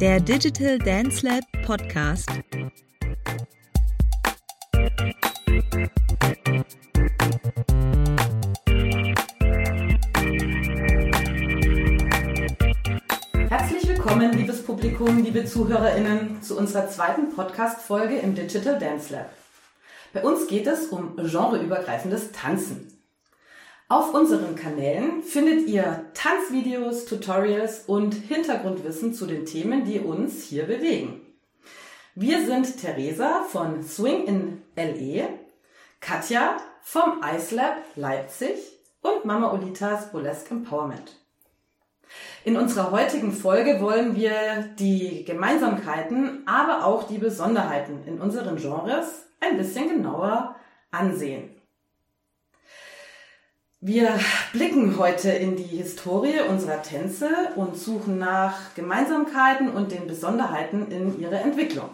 der Digital Dance Lab Podcast. Herzlich willkommen, liebes Publikum, liebe ZuhörerInnen, zu unserer zweiten Podcast-Folge im Digital Dance Lab. Bei uns geht es um genreübergreifendes Tanzen. Auf unseren Kanälen findet ihr Tanzvideos, Tutorials und Hintergrundwissen zu den Themen, die uns hier bewegen. Wir sind Theresa von Swing in LE, Katja vom Ice Lab Leipzig und Mama Olitas Burlesque Empowerment. In unserer heutigen Folge wollen wir die Gemeinsamkeiten, aber auch die Besonderheiten in unseren Genres ein bisschen genauer ansehen. Wir blicken heute in die Historie unserer Tänze und suchen nach Gemeinsamkeiten und den Besonderheiten in ihrer Entwicklung.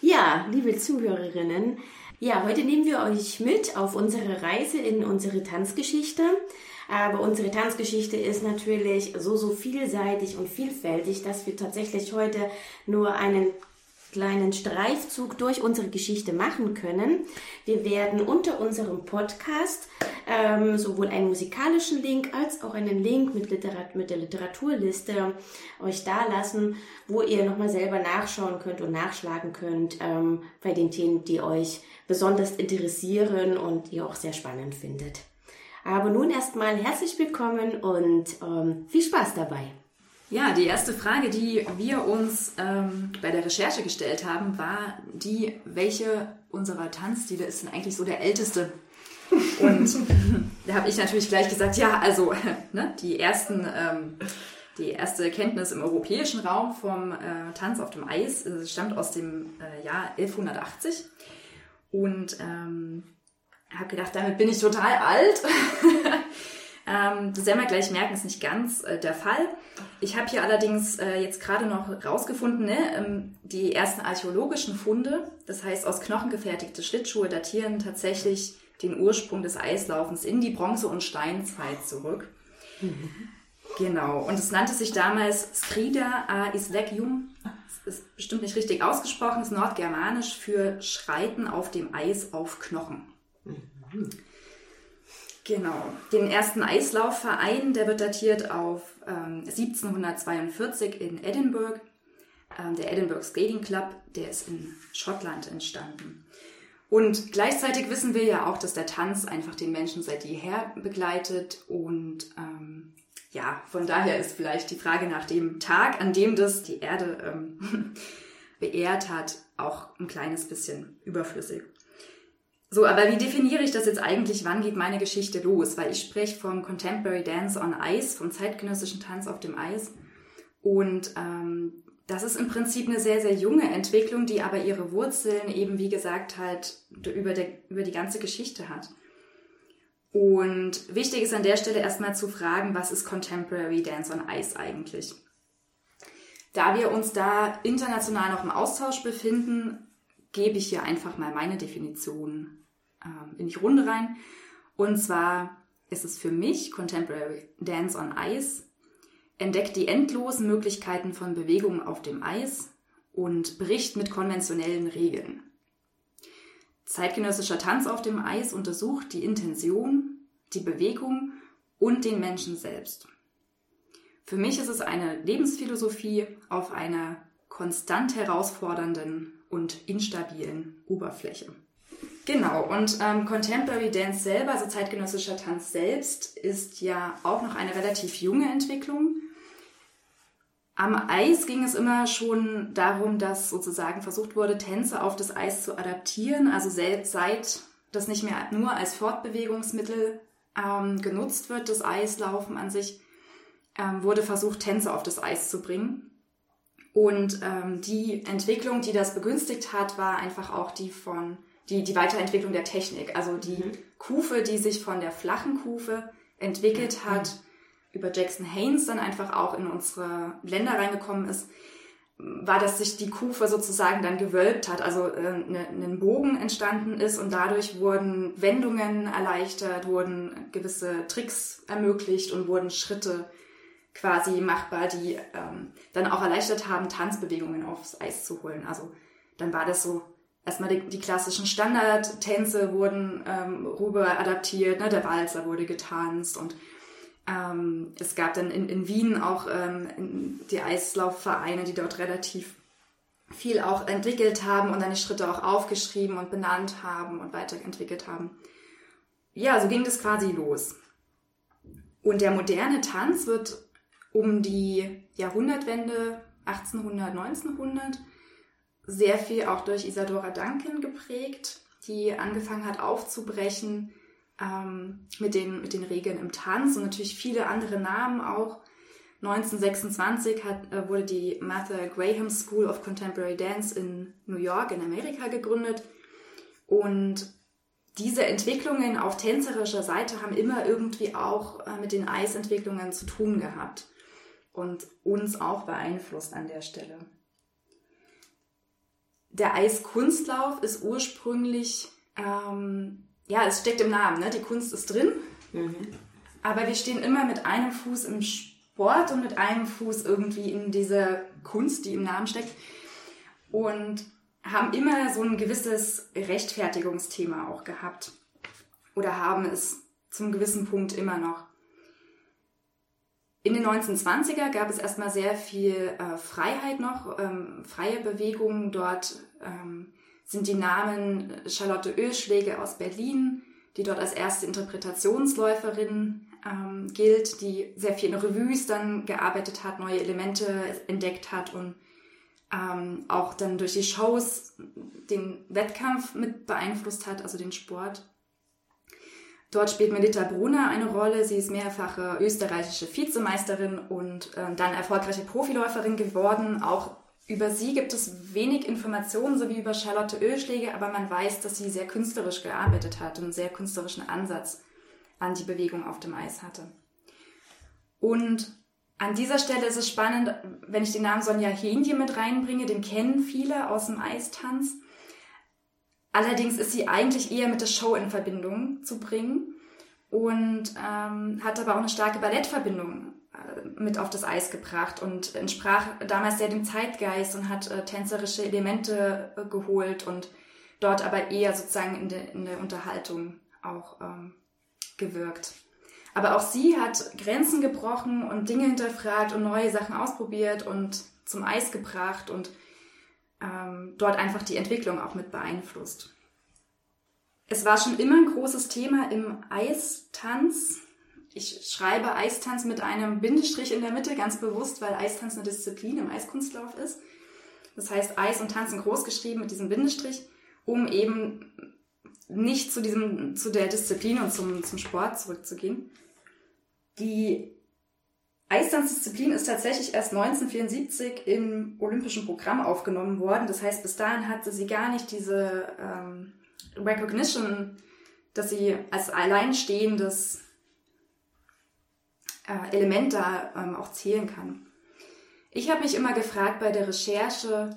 Ja, liebe Zuhörerinnen, ja, heute nehmen wir euch mit auf unsere Reise in unsere Tanzgeschichte. Aber unsere Tanzgeschichte ist natürlich so, so vielseitig und vielfältig, dass wir tatsächlich heute nur einen kleinen Streifzug durch unsere Geschichte machen können. Wir werden unter unserem Podcast ähm, sowohl einen musikalischen Link als auch einen Link mit, Literat mit der Literaturliste euch da lassen, wo ihr nochmal selber nachschauen könnt und nachschlagen könnt ähm, bei den Themen, die euch besonders interessieren und ihr auch sehr spannend findet. Aber nun erstmal herzlich willkommen und ähm, viel Spaß dabei. Ja, die erste Frage, die wir uns ähm, bei der Recherche gestellt haben, war die, welche unserer Tanzstile ist denn eigentlich so der älteste? Und da habe ich natürlich gleich gesagt, ja, also ne, die ersten, ähm, die erste Kenntnis im europäischen Raum vom äh, Tanz auf dem Eis äh, stammt aus dem äh, Jahr 1180 und ähm, habe gedacht, damit bin ich total alt. Ähm, das werden wir gleich merken, ist nicht ganz äh, der Fall. Ich habe hier allerdings äh, jetzt gerade noch rausgefunden, ne, ähm, die ersten archäologischen Funde, das heißt aus Knochen gefertigte Schlittschuhe, datieren tatsächlich den Ursprung des Eislaufens in die Bronze- und Steinzeit zurück. Mhm. Genau, und es nannte sich damals Scrida a Islegium. Das ist bestimmt nicht richtig ausgesprochen, ist nordgermanisch für Schreiten auf dem Eis auf Knochen. Mhm. Genau. Den ersten Eislaufverein, der wird datiert auf ähm, 1742 in Edinburgh. Ähm, der Edinburgh Skating Club, der ist in Schottland entstanden. Und gleichzeitig wissen wir ja auch, dass der Tanz einfach den Menschen seit jeher begleitet. Und ähm, ja, von daher ist vielleicht die Frage nach dem Tag, an dem das die Erde ähm, beehrt hat, auch ein kleines bisschen überflüssig. So, aber wie definiere ich das jetzt eigentlich? Wann geht meine Geschichte los? Weil ich spreche vom Contemporary Dance on Ice, vom zeitgenössischen Tanz auf dem Eis. Und ähm, das ist im Prinzip eine sehr, sehr junge Entwicklung, die aber ihre Wurzeln eben, wie gesagt, halt über, der, über die ganze Geschichte hat. Und wichtig ist an der Stelle erstmal zu fragen, was ist Contemporary Dance on Ice eigentlich? Da wir uns da international noch im Austausch befinden, gebe ich hier einfach mal meine Definition ähm, in die Runde rein. Und zwar ist es für mich Contemporary Dance on Ice, entdeckt die endlosen Möglichkeiten von Bewegungen auf dem Eis und bricht mit konventionellen Regeln. Zeitgenössischer Tanz auf dem Eis untersucht die Intention, die Bewegung und den Menschen selbst. Für mich ist es eine Lebensphilosophie auf einer konstant herausfordernden und instabilen Oberfläche. Genau, und ähm, Contemporary Dance selber, also zeitgenössischer Tanz selbst, ist ja auch noch eine relativ junge Entwicklung. Am Eis ging es immer schon darum, dass sozusagen versucht wurde, Tänze auf das Eis zu adaptieren. Also selbst seit das nicht mehr nur als Fortbewegungsmittel ähm, genutzt wird, das Eislaufen an sich, ähm, wurde versucht, Tänze auf das Eis zu bringen. Und ähm, die Entwicklung, die das begünstigt hat, war einfach auch die von die, die Weiterentwicklung der Technik. Also die mhm. Kufe, die sich von der flachen Kufe entwickelt hat, über Jackson Haynes dann einfach auch in unsere Länder reingekommen ist, war, dass sich die Kufe sozusagen dann gewölbt hat, also äh, ne, ein Bogen entstanden ist und dadurch wurden Wendungen erleichtert, wurden gewisse Tricks ermöglicht und wurden Schritte quasi machbar, die ähm, dann auch erleichtert haben, Tanzbewegungen aufs Eis zu holen. Also dann war das so, erstmal die, die klassischen Standardtänze wurden ähm, rüber adaptiert, ne? der Walzer wurde getanzt und ähm, es gab dann in, in Wien auch ähm, die Eislaufvereine, die dort relativ viel auch entwickelt haben und dann die Schritte auch aufgeschrieben und benannt haben und weiterentwickelt haben. Ja, so ging das quasi los. Und der moderne Tanz wird um die Jahrhundertwende 1800, 1900 sehr viel auch durch Isadora Duncan geprägt, die angefangen hat aufzubrechen ähm, mit, den, mit den Regeln im Tanz und natürlich viele andere Namen auch. 1926 hat, äh, wurde die Martha Graham School of Contemporary Dance in New York in Amerika gegründet und diese Entwicklungen auf tänzerischer Seite haben immer irgendwie auch äh, mit den Eisentwicklungen zu tun gehabt und uns auch beeinflusst an der Stelle. Der Eiskunstlauf ist ursprünglich, ähm, ja, es steckt im Namen, ne? die Kunst ist drin, mhm. aber wir stehen immer mit einem Fuß im Sport und mit einem Fuß irgendwie in dieser Kunst, die im Namen steckt. Und haben immer so ein gewisses Rechtfertigungsthema auch gehabt. Oder haben es zum gewissen Punkt immer noch. In den 1920er gab es erstmal sehr viel äh, Freiheit noch, ähm, freie Bewegungen. Dort ähm, sind die Namen Charlotte Ölschläge aus Berlin, die dort als erste Interpretationsläuferin ähm, gilt, die sehr viel in Revues dann gearbeitet hat, neue Elemente entdeckt hat und ähm, auch dann durch die Shows den Wettkampf mit beeinflusst hat, also den Sport. Dort spielt Melita Brunner eine Rolle. Sie ist mehrfache österreichische Vizemeisterin und äh, dann erfolgreiche Profiläuferin geworden. Auch über sie gibt es wenig Informationen, so wie über Charlotte Ölschläge, aber man weiß, dass sie sehr künstlerisch gearbeitet hat und einen sehr künstlerischen Ansatz an die Bewegung auf dem Eis hatte. Und an dieser Stelle ist es spannend, wenn ich den Namen Sonja Hendje mit reinbringe, den kennen viele aus dem Eistanz. Allerdings ist sie eigentlich eher mit der Show in Verbindung zu bringen und ähm, hat aber auch eine starke Ballettverbindung äh, mit auf das Eis gebracht und entsprach damals sehr dem Zeitgeist und hat äh, tänzerische Elemente äh, geholt und dort aber eher sozusagen in, de, in der Unterhaltung auch ähm, gewirkt. Aber auch sie hat Grenzen gebrochen und Dinge hinterfragt und neue Sachen ausprobiert und zum Eis gebracht und ähm, dort einfach die Entwicklung auch mit beeinflusst. Es war schon immer ein großes Thema im Eistanz. Ich schreibe Eistanz mit einem Bindestrich in der Mitte, ganz bewusst, weil Eistanz eine Disziplin im Eiskunstlauf ist. Das heißt Eis und Tanzen groß geschrieben mit diesem Bindestrich, um eben nicht zu diesem, zu der Disziplin und zum, zum Sport zurückzugehen. Die Eistanzdisziplin ist tatsächlich erst 1974 im olympischen Programm aufgenommen worden. Das heißt, bis dahin hatte sie gar nicht diese ähm, Recognition, dass sie als alleinstehendes äh, Element da ähm, auch zählen kann. Ich habe mich immer gefragt bei der Recherche,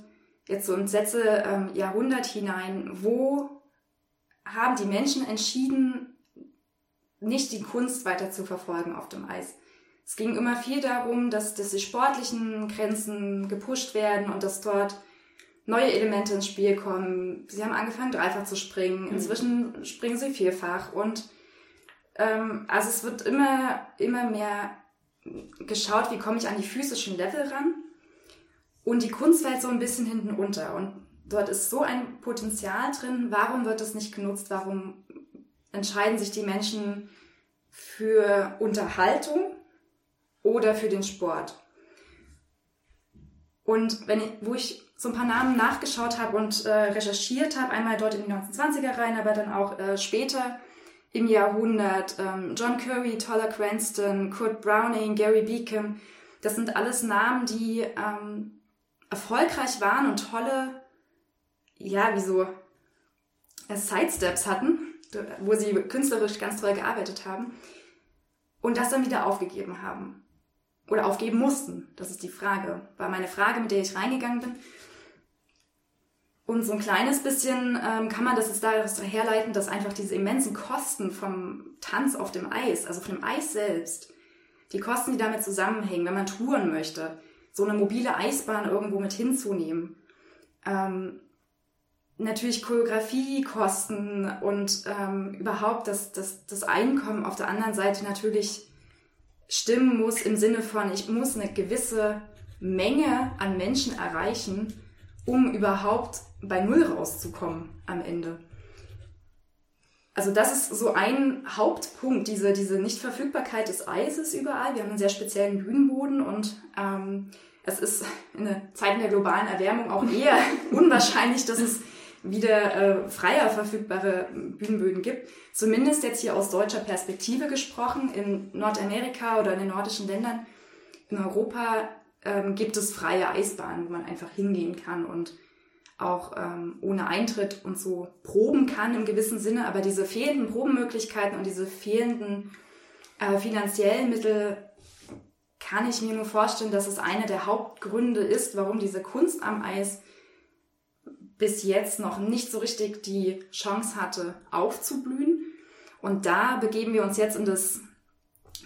jetzt so in Sätze ähm, Jahrhundert hinein, wo haben die Menschen entschieden, nicht die Kunst weiter zu verfolgen auf dem Eis. Es ging immer viel darum, dass, dass die sportlichen Grenzen gepusht werden und dass dort neue Elemente ins Spiel kommen. Sie haben angefangen, dreifach zu springen. Mhm. Inzwischen springen sie vierfach. Und ähm, also es wird immer, immer mehr geschaut, wie komme ich an die physischen Level ran. Und die Kunst fällt so ein bisschen hinten unter. Und dort ist so ein Potenzial drin. Warum wird das nicht genutzt? Warum entscheiden sich die Menschen für Unterhaltung oder für den Sport. Und wenn ich, wo ich so ein paar Namen nachgeschaut habe und äh, recherchiert habe, einmal dort in die 1920er rein, aber dann auch äh, später im Jahrhundert, ähm, John Curry, Toller Cranston, Kurt Browning, Gary Beacom, das sind alles Namen, die ähm, erfolgreich waren und tolle, ja, wie äh, Sidesteps hatten wo sie künstlerisch ganz toll gearbeitet haben und das dann wieder aufgegeben haben. Oder aufgeben mussten. Das ist die Frage. War meine Frage, mit der ich reingegangen bin. Und so ein kleines bisschen ähm, kann man das jetzt daraus herleiten, dass einfach diese immensen Kosten vom Tanz auf dem Eis, also von dem Eis selbst, die Kosten, die damit zusammenhängen, wenn man touren möchte, so eine mobile Eisbahn irgendwo mit hinzunehmen. Ähm, natürlich Choreografiekosten und ähm, überhaupt das, das, das Einkommen auf der anderen Seite natürlich stimmen muss im Sinne von, ich muss eine gewisse Menge an Menschen erreichen, um überhaupt bei Null rauszukommen am Ende. Also das ist so ein Hauptpunkt, diese, diese Nichtverfügbarkeit des Eises überall. Wir haben einen sehr speziellen Bühnenboden und ähm, es ist in Zeiten der globalen Erwärmung auch eher unwahrscheinlich, dass es wieder äh, freier verfügbare Bühnenböden gibt. Zumindest jetzt hier aus deutscher Perspektive gesprochen. In Nordamerika oder in den nordischen Ländern, in Europa ähm, gibt es freie Eisbahnen, wo man einfach hingehen kann und auch ähm, ohne Eintritt und so proben kann im gewissen Sinne. Aber diese fehlenden Probenmöglichkeiten und diese fehlenden äh, finanziellen Mittel kann ich mir nur vorstellen, dass es einer der Hauptgründe ist, warum diese Kunst am Eis bis jetzt noch nicht so richtig die Chance hatte, aufzublühen. Und da begeben wir uns jetzt in das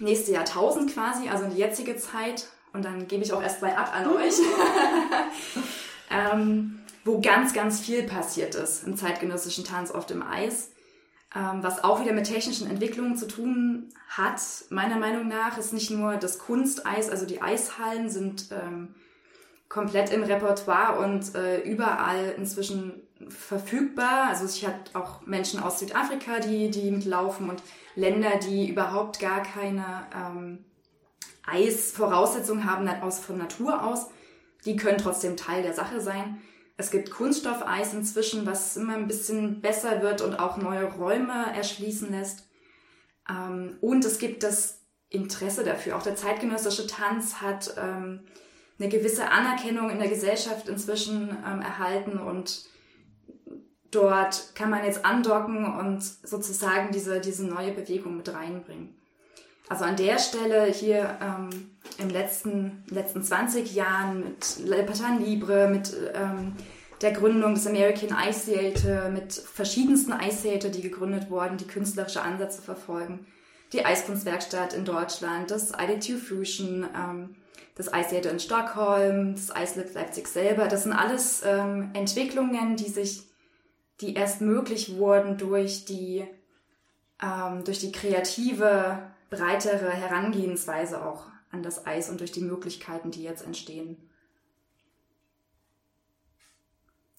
nächste Jahrtausend quasi, also in die jetzige Zeit. Und dann gebe ich auch erst mal ab an euch. ähm, wo ganz, ganz viel passiert ist im zeitgenössischen Tanz auf dem Eis. Ähm, was auch wieder mit technischen Entwicklungen zu tun hat, meiner Meinung nach, ist nicht nur das Kunsteis, also die Eishallen sind ähm, komplett im Repertoire und äh, überall inzwischen verfügbar. Also ich hatte auch Menschen aus Südafrika, die, die mitlaufen und Länder, die überhaupt gar keine ähm, Eisvoraussetzungen haben aus, von Natur aus. Die können trotzdem Teil der Sache sein. Es gibt Kunststoffeis inzwischen, was immer ein bisschen besser wird und auch neue Räume erschließen lässt. Ähm, und es gibt das Interesse dafür. Auch der zeitgenössische Tanz hat ähm, eine gewisse Anerkennung in der Gesellschaft inzwischen ähm, erhalten und dort kann man jetzt andocken und sozusagen diese, diese neue Bewegung mit reinbringen. Also an der Stelle hier ähm, im letzten, letzten 20 Jahren mit Le Patan Libre, mit ähm, der Gründung des American Ice Theater, mit verschiedensten Ice Theater, die gegründet wurden, die künstlerische Ansätze verfolgen. Die Eiskunstwerkstatt in Deutschland, das IDTU Fusion, ähm, das Ice Theater in Stockholm, das Ice Lab Leipzig selber. Das sind alles ähm, Entwicklungen, die sich, die erst möglich wurden durch die, ähm, durch die kreative, breitere Herangehensweise auch an das Eis und durch die Möglichkeiten, die jetzt entstehen.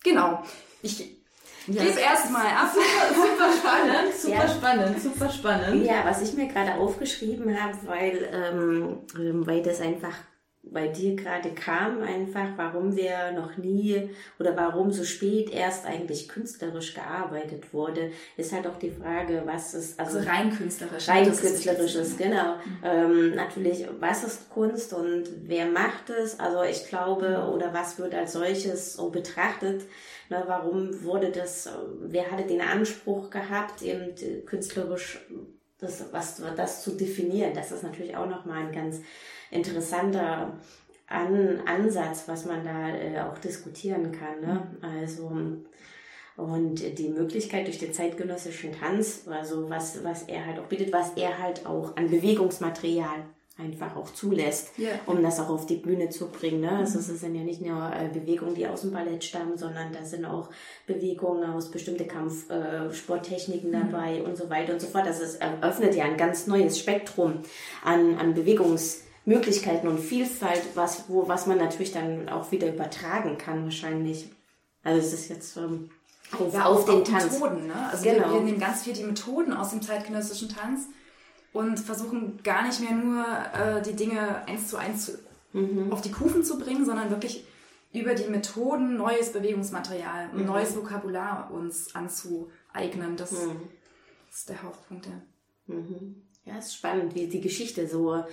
Genau. Ich ja. gebe erstmal ab. Super, super spannend, super ja. spannend, super spannend. Ja, was ich mir gerade aufgeschrieben habe, weil, ähm, weil das einfach bei dir gerade kam, einfach, warum wir noch nie oder warum so spät erst eigentlich künstlerisch gearbeitet wurde, ist halt auch die Frage, was ist, also, also rein künstlerisch. Rein künstlerisch ist, genau. Mhm. Ähm, natürlich, was ist Kunst und wer macht es? Also ich glaube, oder was wird als solches so betrachtet? Ne, warum wurde das, wer hatte den Anspruch gehabt, eben künstlerisch das, was, das zu definieren? Das ist natürlich auch nochmal ein ganz interessanter An Ansatz, was man da äh, auch diskutieren kann. Ne? Also und die Möglichkeit durch den zeitgenössischen Tanz, also was, was er halt auch bietet, was er halt auch an Bewegungsmaterial einfach auch zulässt, yeah. um das auch auf die Bühne zu bringen. Ne? Also es sind ja nicht nur äh, Bewegungen, die aus dem Ballett stammen, sondern da sind auch Bewegungen aus bestimmten Kampfsporttechniken äh, dabei und so weiter und so fort. Also es eröffnet ja ein ganz neues Spektrum an, an Bewegungs Möglichkeiten und Vielfalt, was, wo, was man natürlich dann auch wieder übertragen kann, wahrscheinlich. Also es ist jetzt ähm, auf, ja, auf, auf den Tanz. Methoden, ne? Also genau. wir, wir nehmen ganz viel die Methoden aus dem zeitgenössischen Tanz und versuchen gar nicht mehr nur äh, die Dinge eins zu eins zu, mhm. auf die Kufen zu bringen, sondern wirklich über die Methoden neues Bewegungsmaterial, mhm. neues Vokabular uns anzueignen. Das mhm. ist der Hauptpunkt. Ja. Mhm. ja, ist spannend, wie die Geschichte so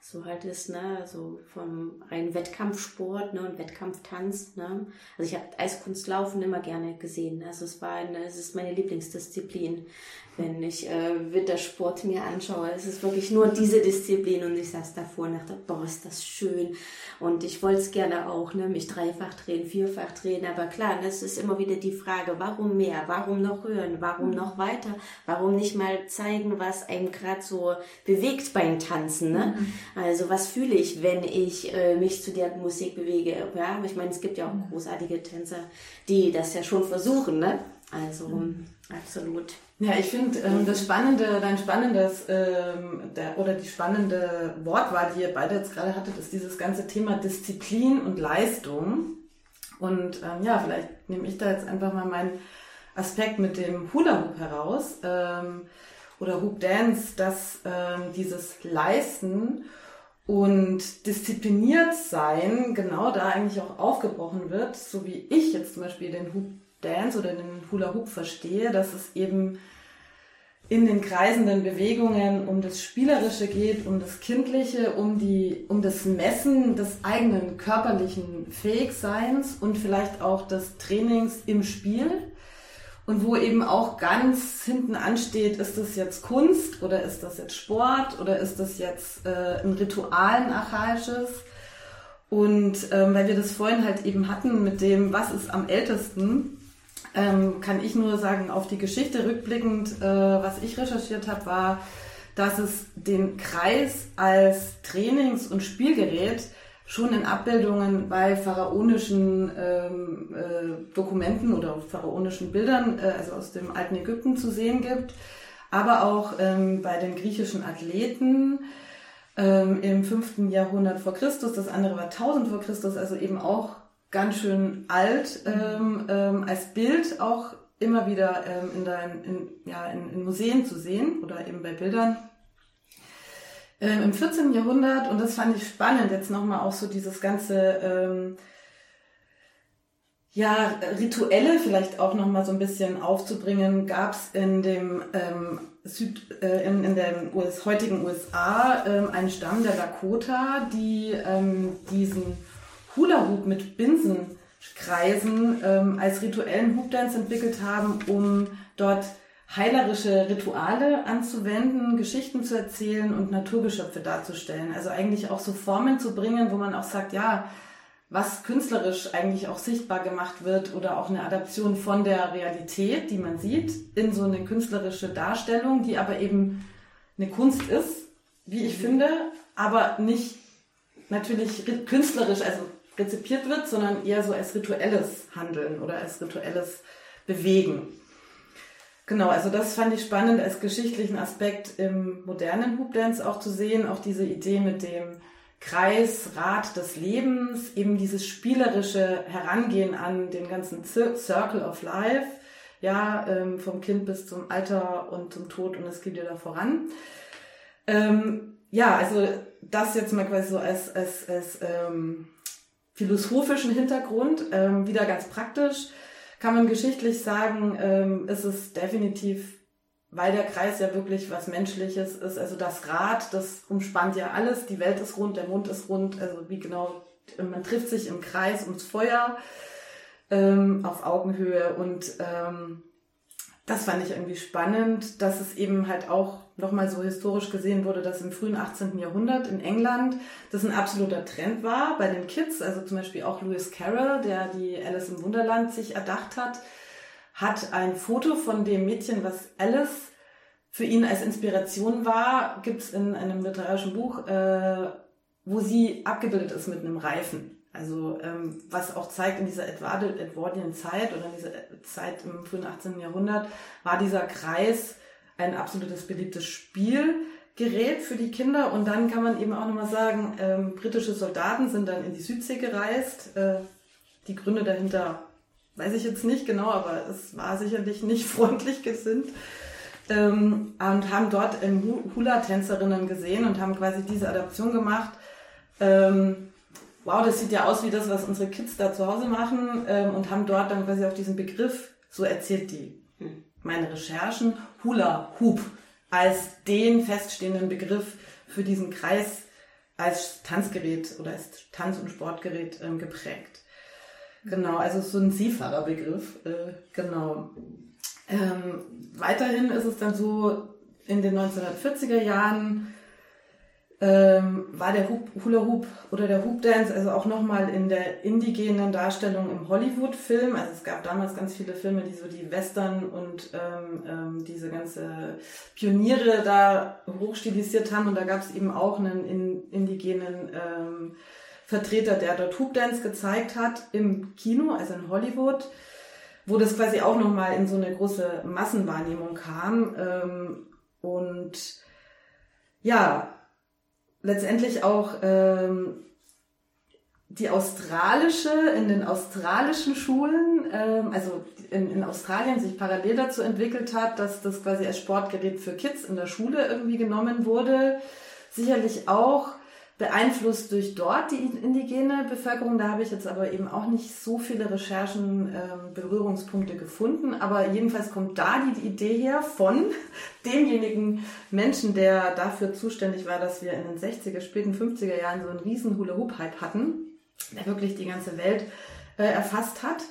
so halt ist, ne, so vom reinen Wettkampfsport, ne, und Wettkampftanz, ne. Also ich habe Eiskunstlaufen immer gerne gesehen. Also es war eine, es ist meine Lieblingsdisziplin. Wenn ich äh, Wintersport mir anschaue. Es ist wirklich nur diese Disziplin und ich saß davor und dachte, boah, ist das schön. Und ich wollte es gerne auch, ne, mich dreifach drehen, vierfach drehen. Aber klar, das ist immer wieder die Frage, warum mehr? Warum noch hören? Warum noch weiter? Warum nicht mal zeigen, was einem gerade so bewegt beim Tanzen? Ne? Mhm. Also was fühle ich, wenn ich äh, mich zu der Musik bewege? Ja, ich meine, es gibt ja auch großartige Tänzer, die das ja schon versuchen. Ne? Also mhm. absolut. Ja, ich finde ähm, das Spannende, dein spannendes ähm, der, oder die spannende Wortwahl, die ihr beide jetzt gerade hattet, ist dieses ganze Thema Disziplin und Leistung. Und ähm, ja, vielleicht nehme ich da jetzt einfach mal meinen Aspekt mit dem Hula Hoop heraus ähm, oder Hoop Dance, dass ähm, dieses Leisten und diszipliniert sein genau da eigentlich auch aufgebrochen wird, so wie ich jetzt zum Beispiel den Hoop Dance oder den Hula Hoop verstehe, dass es eben in den kreisenden Bewegungen um das Spielerische geht, um das Kindliche, um die, um das Messen des eigenen körperlichen Fähigseins und vielleicht auch des Trainings im Spiel. Und wo eben auch ganz hinten ansteht, ist das jetzt Kunst oder ist das jetzt Sport oder ist das jetzt äh, ein Ritual, ein archaisches? Und ähm, weil wir das vorhin halt eben hatten mit dem, was ist am ältesten, ähm, kann ich nur sagen, auf die Geschichte rückblickend, äh, was ich recherchiert habe, war, dass es den Kreis als Trainings- und Spielgerät schon in Abbildungen bei pharaonischen ähm, äh, Dokumenten oder pharaonischen Bildern, äh, also aus dem alten Ägypten zu sehen gibt, aber auch ähm, bei den griechischen Athleten ähm, im 5. Jahrhundert vor Christus, das andere war 1000 vor Christus, also eben auch ganz schön alt ähm, ähm, als Bild auch immer wieder ähm, in, dein, in, ja, in, in, Museen zu sehen oder eben bei Bildern. Ähm, Im 14. Jahrhundert, und das fand ich spannend, jetzt nochmal auch so dieses ganze ähm, ja, Rituelle vielleicht auch nochmal so ein bisschen aufzubringen, gab es in dem ähm, Süd, äh, in, in den US, heutigen USA ähm, einen Stamm der Lakota, die ähm, diesen Hula Hoop mit Binsenkreisen ähm, als rituellen Hoop Dance entwickelt haben, um dort heilerische Rituale anzuwenden, Geschichten zu erzählen und Naturgeschöpfe darzustellen. Also eigentlich auch so Formen zu bringen, wo man auch sagt, ja, was künstlerisch eigentlich auch sichtbar gemacht wird oder auch eine Adaption von der Realität, die man sieht, in so eine künstlerische Darstellung, die aber eben eine Kunst ist, wie ich finde, aber nicht natürlich künstlerisch, also rezipiert wird, sondern eher so als rituelles Handeln oder als rituelles Bewegen. Genau, also das fand ich spannend als geschichtlichen Aspekt im modernen Hoop Dance auch zu sehen, auch diese Idee mit dem Kreisrad des Lebens, eben dieses spielerische Herangehen an den ganzen Circle of Life, ja, ähm, vom Kind bis zum Alter und zum Tod und es geht wieder voran. Ähm, ja, also das jetzt mal quasi so als, als, als ähm, philosophischen Hintergrund, ähm, wieder ganz praktisch, kann man geschichtlich sagen, ähm, ist es definitiv, weil der Kreis ja wirklich was Menschliches ist, also das Rad, das umspannt ja alles, die Welt ist rund, der Mond ist rund, also wie genau, man trifft sich im Kreis ums Feuer ähm, auf Augenhöhe und ähm, das fand ich irgendwie spannend, dass es eben halt auch nochmal so historisch gesehen wurde, dass im frühen 18. Jahrhundert in England das ein absoluter Trend war bei den Kids. Also zum Beispiel auch Lewis Carroll, der die Alice im Wunderland sich erdacht hat, hat ein Foto von dem Mädchen, was Alice für ihn als Inspiration war, gibt's in einem literarischen Buch, äh, wo sie abgebildet ist mit einem Reifen. Also ähm, was auch zeigt, in dieser Edwardian Zeit oder in dieser Zeit im frühen 18. Jahrhundert war dieser Kreis ein absolutes beliebtes Spielgerät für die Kinder. Und dann kann man eben auch nochmal sagen, ähm, britische Soldaten sind dann in die Südsee gereist. Äh, die Gründe dahinter weiß ich jetzt nicht genau, aber es war sicherlich nicht freundlich gesinnt. Ähm, und haben dort Hula-Tänzerinnen gesehen und haben quasi diese Adaption gemacht. Ähm, wow, das sieht ja aus wie das, was unsere Kids da zu Hause machen ähm, und haben dort dann quasi auf diesen Begriff, so erzählt die hm. Meine Recherchen, Hula Hoop als den feststehenden Begriff für diesen Kreis als Tanzgerät oder als Tanz- und Sportgerät ähm, geprägt. Genau, also so ein Seefahrerbegriff, äh, genau. Ähm, weiterhin ist es dann so, in den 1940er Jahren ähm, war der Hoop, Hula Hoop oder der Hoop Dance also auch nochmal in der indigenen Darstellung im Hollywood-Film. Also es gab damals ganz viele Filme, die so die Western und ähm, ähm, diese ganze Pioniere da hochstilisiert haben. Und da gab es eben auch einen in, indigenen ähm, Vertreter, der dort Hoop Dance gezeigt hat im Kino, also in Hollywood, wo das quasi auch nochmal in so eine große Massenwahrnehmung kam. Ähm, und ja, letztendlich auch ähm, die australische, in den australischen Schulen, ähm, also in, in Australien sich parallel dazu entwickelt hat, dass das quasi als Sportgerät für Kids in der Schule irgendwie genommen wurde. Sicherlich auch beeinflusst durch dort die indigene Bevölkerung. Da habe ich jetzt aber eben auch nicht so viele Recherchen, ähm, Berührungspunkte gefunden. Aber jedenfalls kommt da die Idee her von demjenigen Menschen, der dafür zuständig war, dass wir in den 60er, späten 50er Jahren so einen riesen Hula-Hoop-Hype hatten, der wirklich die ganze Welt äh, erfasst hat.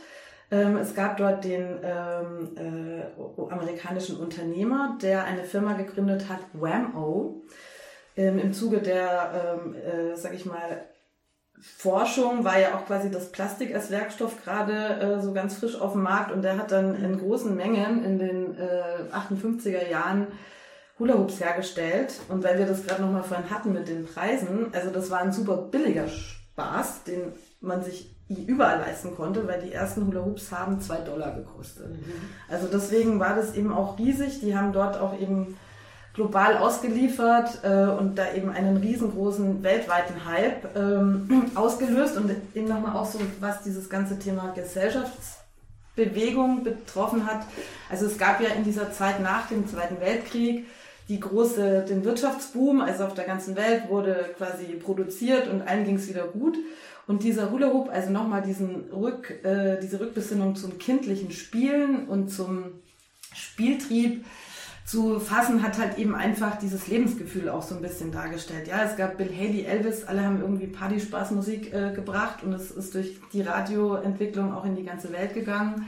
Ähm, es gab dort den ähm, äh, amerikanischen Unternehmer, der eine Firma gegründet hat, Wham-O ähm, im Zuge der, ähm, äh, sag ich mal, Forschung war ja auch quasi das Plastik als Werkstoff gerade äh, so ganz frisch auf dem Markt und der hat dann in großen Mengen in den äh, 58er Jahren Hula Hoops hergestellt und weil wir das gerade nochmal vorhin hatten mit den Preisen, also das war ein super billiger Spaß, den man sich überall leisten konnte, weil die ersten Hula Hoops haben zwei Dollar gekostet. Mhm. Also deswegen war das eben auch riesig. Die haben dort auch eben global ausgeliefert äh, und da eben einen riesengroßen weltweiten Hype ähm, ausgelöst und eben nochmal auch so, was dieses ganze Thema Gesellschaftsbewegung betroffen hat. Also es gab ja in dieser Zeit nach dem Zweiten Weltkrieg die große, den Wirtschaftsboom, also auf der ganzen Welt wurde quasi produziert und allen ging es wieder gut. Und dieser Hula Hoop, also nochmal diesen Rück, äh, diese Rückbesinnung zum kindlichen Spielen und zum Spieltrieb, zu fassen, hat halt eben einfach dieses Lebensgefühl auch so ein bisschen dargestellt. Ja, es gab Bill Haley, Elvis, alle haben irgendwie Party-Spaß-Musik äh, gebracht und es ist durch die Radioentwicklung auch in die ganze Welt gegangen.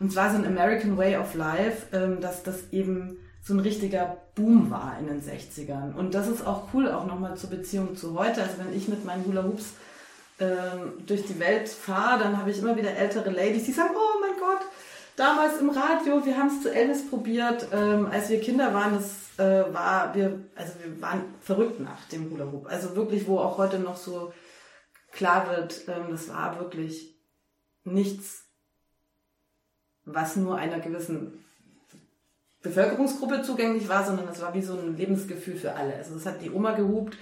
Und zwar so ein American Way of Life, ähm, dass das eben so ein richtiger Boom war in den 60ern. Und das ist auch cool, auch nochmal zur Beziehung zu heute. Also wenn ich mit meinen Hula Hoops ähm, durch die Welt fahre, dann habe ich immer wieder ältere Ladies, die sagen, oh mein Gott, damals im Radio, wir haben es zu Elvis probiert, ähm, als wir Kinder waren, das äh, war, wir, also wir waren verrückt nach dem Hula Hoop. Also wirklich, wo auch heute noch so klar wird, ähm, das war wirklich nichts, was nur einer gewissen Bevölkerungsgruppe zugänglich war, sondern es war wie so ein Lebensgefühl für alle. Also es hat die Oma gehupt,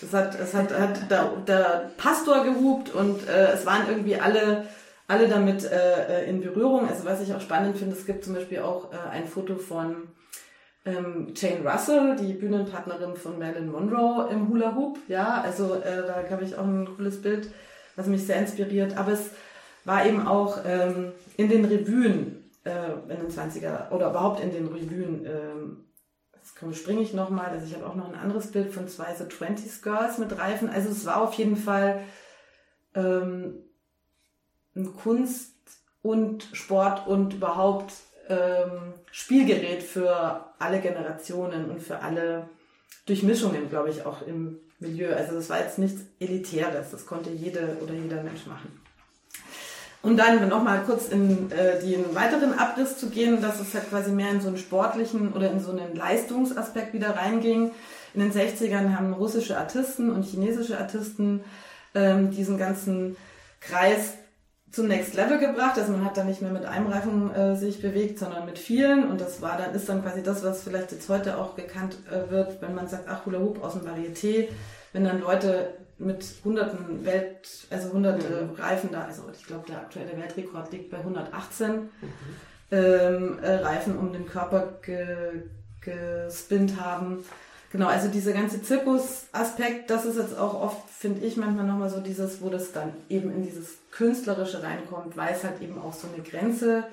es hat, es hat, hat der, der Pastor gehupt und äh, es waren irgendwie alle alle damit äh, äh, in Berührung. Also was ich auch spannend finde, es gibt zum Beispiel auch äh, ein Foto von ähm, Jane Russell, die Bühnenpartnerin von Marilyn Monroe im Hula Hoop. Ja, also äh, da habe ich auch ein cooles Bild, was mich sehr inspiriert. Aber es war eben auch ähm, in den Revuen äh, in den 20er oder überhaupt in den Revuen. Ähm, jetzt springe ich nochmal, also ich habe auch noch ein anderes Bild von zwei so 20s Girls mit Reifen. Also es war auf jeden Fall ähm, Kunst und Sport und überhaupt ähm, Spielgerät für alle Generationen und für alle Durchmischungen, glaube ich, auch im Milieu. Also das war jetzt nichts Elitäres, das konnte jede oder jeder Mensch machen. Und dann nochmal kurz in äh, den weiteren Abriss zu gehen, dass es halt quasi mehr in so einen sportlichen oder in so einen Leistungsaspekt wieder reinging. In den 60ern haben russische Artisten und chinesische Artisten ähm, diesen ganzen Kreis zum Next Level gebracht. Also man hat dann nicht mehr mit einem Reifen äh, sich bewegt, sondern mit vielen. Und das war dann, ist dann quasi das, was vielleicht jetzt heute auch gekannt äh, wird, wenn man sagt, ach, Hula Hoop aus dem Varieté. Wenn dann Leute mit hunderten Welt, also hunderte mhm. Reifen da, also ich glaube, der aktuelle Weltrekord liegt bei 118 mhm. ähm, äh, Reifen um den Körper ge, gespinnt haben. Genau, also dieser ganze Zirkusaspekt, das ist jetzt auch oft, finde ich, manchmal nochmal so dieses, wo das dann eben in dieses Künstlerische reinkommt, weil es halt eben auch so eine Grenze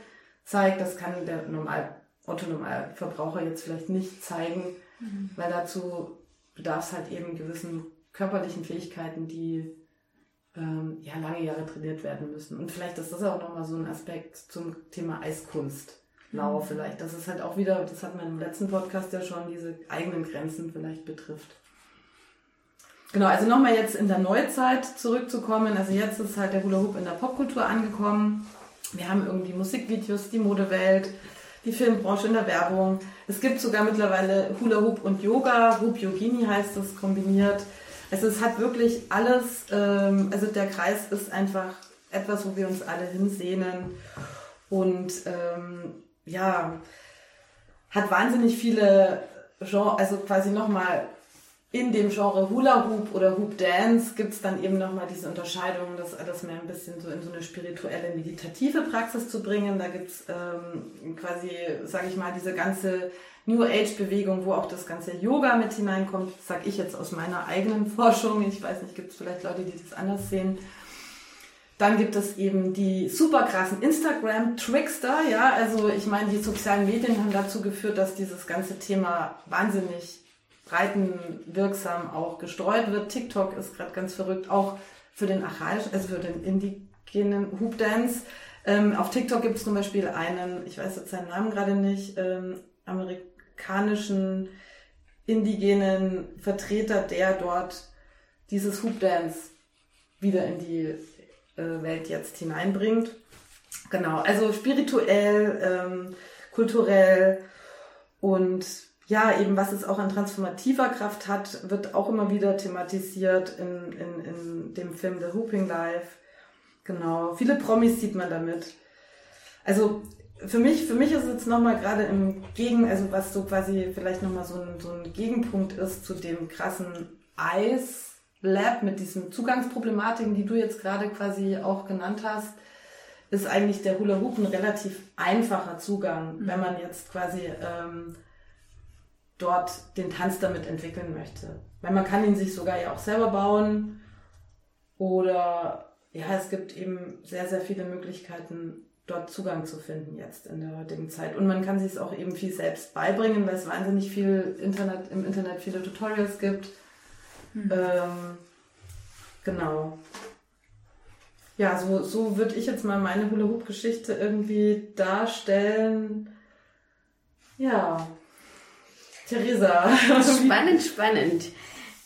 zeigt. Das kann der normal, Otto-Normalverbraucher jetzt vielleicht nicht zeigen, mhm. weil dazu bedarf es halt eben gewissen körperlichen Fähigkeiten, die ähm, ja lange Jahre trainiert werden müssen. Und vielleicht ist das auch nochmal so ein Aspekt zum Thema Eiskunst. Lau vielleicht. Das ist halt auch wieder, das hat man im letzten Podcast ja schon, diese eigenen Grenzen vielleicht betrifft. Genau, also nochmal jetzt in der Neuzeit zurückzukommen. Also jetzt ist halt der Hula Hoop in der Popkultur angekommen. Wir haben irgendwie Musikvideos, die Modewelt, die Filmbranche in der Werbung. Es gibt sogar mittlerweile Hula Hoop und Yoga. Hoop Yogini heißt es kombiniert. Also es hat wirklich alles, ähm, also der Kreis ist einfach etwas, wo wir uns alle hinsehnen. Und ähm, ja, hat wahnsinnig viele Genre, also quasi nochmal in dem Genre Hula Hoop oder Hoop Dance gibt es dann eben nochmal diese Unterscheidung, das alles mehr ein bisschen so in so eine spirituelle, meditative Praxis zu bringen. Da gibt es ähm, quasi, sage ich mal, diese ganze New Age Bewegung, wo auch das ganze Yoga mit hineinkommt. Sage ich jetzt aus meiner eigenen Forschung. Ich weiß nicht, gibt es vielleicht Leute, die das anders sehen. Dann gibt es eben die super krassen Instagram-Trickster, ja, also ich meine, die sozialen Medien haben dazu geführt, dass dieses ganze Thema wahnsinnig breitenwirksam auch gestreut wird. TikTok ist gerade ganz verrückt, auch für den archaischen, also für den indigenen Hoop Dance. Ähm, auf TikTok gibt es zum Beispiel einen, ich weiß jetzt seinen Namen gerade nicht, ähm, amerikanischen indigenen Vertreter, der dort dieses Hoop Dance wieder in die Welt jetzt hineinbringt. Genau, also spirituell, ähm, kulturell und ja, eben was es auch an transformativer Kraft hat, wird auch immer wieder thematisiert in, in, in dem Film The Hooping Life. Genau, viele Promis sieht man damit. Also für mich, für mich ist es jetzt nochmal gerade im Gegen, also was so quasi vielleicht nochmal so ein, so ein Gegenpunkt ist zu dem krassen Eis Lab mit diesen Zugangsproblematiken, die du jetzt gerade quasi auch genannt hast, ist eigentlich der Hula Hoop ein relativ einfacher Zugang, mhm. wenn man jetzt quasi ähm, dort den Tanz damit entwickeln möchte. Weil man kann ihn sich sogar ja auch selber bauen oder ja, es gibt eben sehr, sehr viele Möglichkeiten, dort Zugang zu finden jetzt in der heutigen Zeit. Und man kann sich es auch eben viel selbst beibringen, weil es wahnsinnig viel Internet, im Internet viele Tutorials gibt. Mhm. Ähm, genau. Ja, so, so würde ich jetzt mal meine Hula-Hoop-Geschichte irgendwie darstellen. Ja, Theresa. Spannend, spannend.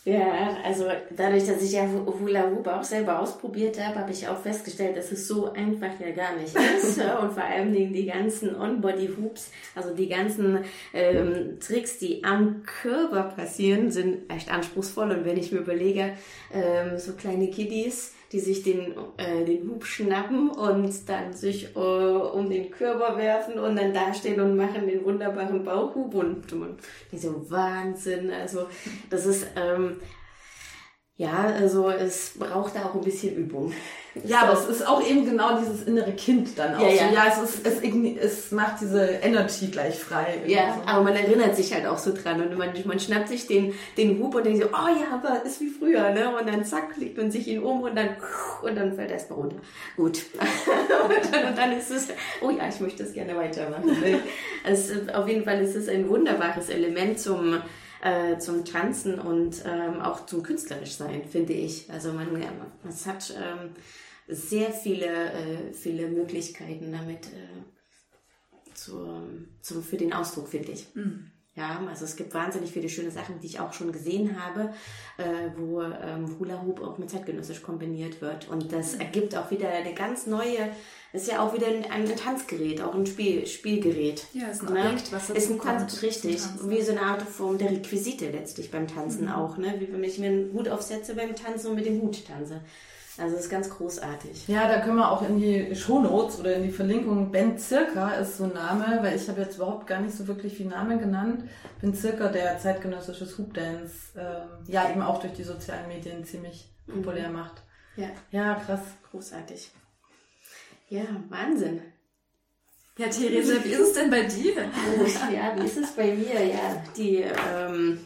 Ja, also dadurch, dass ich ja Hula Hoop auch selber ausprobiert habe, habe ich auch festgestellt, dass es so einfach ja gar nicht ist. Und vor allem die ganzen On-Body-Hoops, also die ganzen ähm, Tricks, die am Körper passieren, sind echt anspruchsvoll. Und wenn ich mir überlege, ähm, so kleine Kiddies, die sich den, äh, den Hub schnappen und dann sich äh, um den Körper werfen und dann dastehen und machen den wunderbaren Bauchhub und, und so Wahnsinn. Also das ist ähm, ja, also es braucht da auch ein bisschen Übung. Ja, aber es ist auch eben genau dieses innere Kind dann auch. Ja, ja. So, ja es, ist, es, es macht diese Energy gleich frei. Ja, so. aber man erinnert sich halt auch so dran und man, man schnappt sich den, den Hub und denkt so, oh ja, aber ist wie früher, ne? Und dann zack, legt man sich ihn um und dann, und dann fällt er erstmal runter. Gut. und, dann, und dann ist es, oh ja, ich möchte das gerne weitermachen. also, auf jeden Fall ist es ein wunderbares Element zum, äh, zum Tanzen und ähm, auch zum künstlerisch sein, finde ich. Also man, es hat ähm, sehr viele, äh, viele Möglichkeiten damit äh, zu, zu, für den Ausdruck, finde ich. Mhm. Ja, also es gibt wahnsinnig viele schöne Sachen, die ich auch schon gesehen habe, äh, wo ähm, Hula Hoop auch mit zeitgenössisch kombiniert wird. Und das mhm. ergibt auch wieder eine ganz neue, ist ja auch wieder ein, ein Tanzgerät, auch ein Spiel, Spielgerät. Ja, ist ein ne? Objekt, was ist ein kommt, richtig, wie so eine Art Form der Requisite letztlich beim Tanzen mhm. auch, ne? Wie wenn ich mir einen Hut aufsetze beim Tanzen und mit dem Hut tanze. Also das ist ganz großartig. Ja, da können wir auch in die Shownotes oder in die Verlinkung. Ben Zirka ist so ein Name, weil ich habe jetzt überhaupt gar nicht so wirklich viel Namen genannt. Ben Zirka, der zeitgenössisches Hoop Dance, ähm, ja eben auch durch die sozialen Medien ziemlich populär mhm. macht. Ja. Ja, krass. Großartig. Ja, Wahnsinn. Ja, Therese, wie ist es denn bei dir? ja, wie ist es bei mir? Ja, die ähm,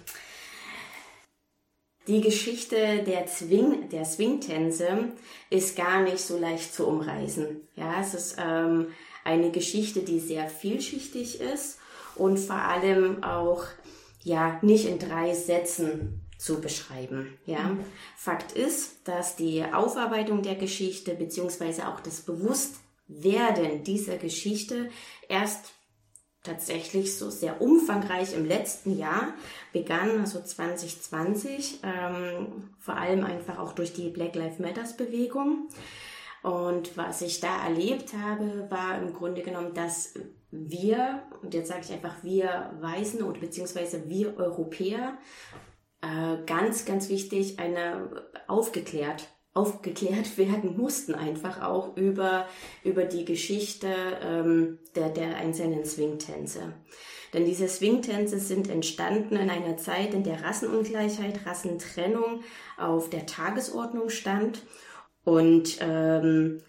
die Geschichte der, Zwing, der Swingtänze ist gar nicht so leicht zu umreißen. Ja, es ist ähm, eine Geschichte, die sehr vielschichtig ist und vor allem auch ja nicht in drei Sätzen zu beschreiben. Ja, Fakt ist, dass die Aufarbeitung der Geschichte beziehungsweise auch das Bewusstwerden dieser Geschichte erst tatsächlich so sehr umfangreich im letzten Jahr begann, also 2020, ähm, vor allem einfach auch durch die Black Lives Matters Bewegung. Und was ich da erlebt habe, war im Grunde genommen, dass wir, und jetzt sage ich einfach wir Weißen oder beziehungsweise wir Europäer, äh, ganz, ganz wichtig, eine aufgeklärt aufgeklärt werden mussten, einfach auch über, über die Geschichte ähm, der, der einzelnen Swingtänze. Denn diese Swingtänze sind entstanden in einer Zeit, in der Rassenungleichheit, Rassentrennung auf der Tagesordnung stand. Und ähm,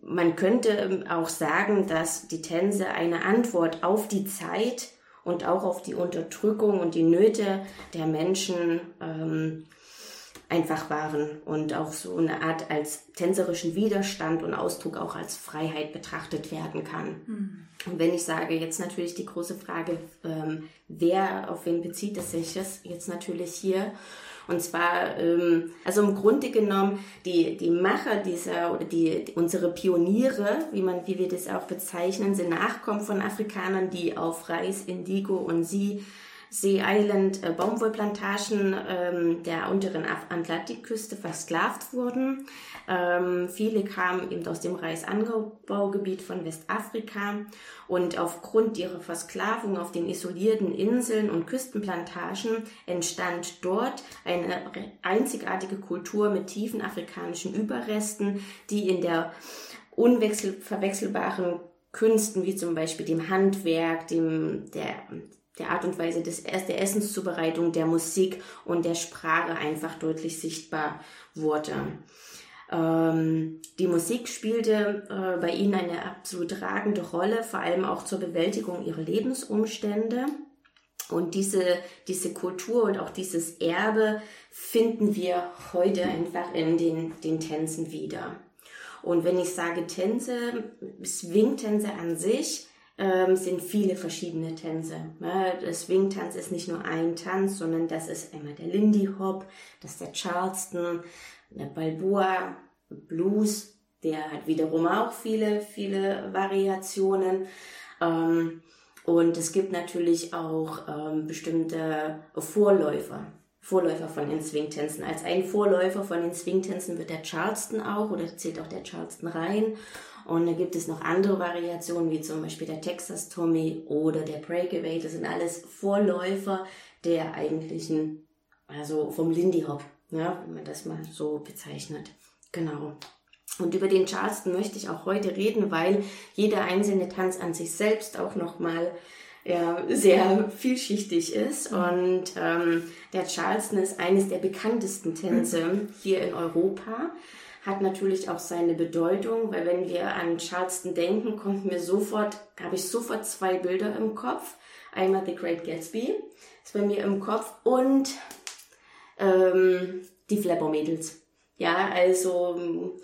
man könnte auch sagen, dass die Tänze eine Antwort auf die Zeit und auch auf die Unterdrückung und die Nöte der Menschen ähm, einfach waren und auch so eine Art als tänzerischen Widerstand und Ausdruck auch als Freiheit betrachtet werden kann. Mhm. Und wenn ich sage, jetzt natürlich die große Frage, ähm, wer, auf wen bezieht es sich das jetzt natürlich hier? Und zwar, ähm, also im Grunde genommen, die, die Macher dieser, oder die, die, unsere Pioniere, wie man, wie wir das auch bezeichnen, sind Nachkommen von Afrikanern, die auf Reis, Indigo und Sie Sea Island äh, Baumwollplantagen ähm, der unteren Atlantikküste versklavt wurden. Ähm, viele kamen eben aus dem Reisanbaugebiet von Westafrika und aufgrund ihrer Versklavung auf den isolierten Inseln und Küstenplantagen entstand dort eine einzigartige Kultur mit tiefen afrikanischen Überresten, die in der unverwechselbaren Künsten wie zum Beispiel dem Handwerk, dem, der, der Art und Weise des, der Essenszubereitung, der Musik und der Sprache einfach deutlich sichtbar wurde. Ähm, die Musik spielte äh, bei ihnen eine absolut tragende Rolle, vor allem auch zur Bewältigung ihrer Lebensumstände. Und diese, diese Kultur und auch dieses Erbe finden wir heute einfach in den, den Tänzen wieder. Und wenn ich sage Tänze, Swing-Tänze an sich, ähm, sind viele verschiedene Tänze. Ja, der Swing-Tanz ist nicht nur ein Tanz, sondern das ist einmal der Lindy Hop, das ist der Charleston, der Balboa, Blues, der hat wiederum auch viele, viele Variationen. Ähm, und es gibt natürlich auch ähm, bestimmte Vorläufer. Vorläufer von den Swing-Tänzen. Als ein Vorläufer von den Swing-Tänzen wird der Charleston auch oder zählt auch der Charleston rein. Und da gibt es noch andere Variationen, wie zum Beispiel der Texas Tommy oder der Breakaway. Das sind alles Vorläufer der eigentlichen, also vom Lindy Hop, ja, wenn man das mal so bezeichnet. Genau. Und über den Charleston möchte ich auch heute reden, weil jeder einzelne Tanz an sich selbst auch nochmal ja, sehr vielschichtig ist. Und ähm, der Charleston ist eines der bekanntesten Tänze hier in Europa hat natürlich auch seine Bedeutung, weil wenn wir an Charleston denken, kommt mir sofort, habe ich sofort zwei Bilder im Kopf. Einmal The Great Gatsby ist bei mir im Kopf und ähm, die Flapper Mädels. Ja, also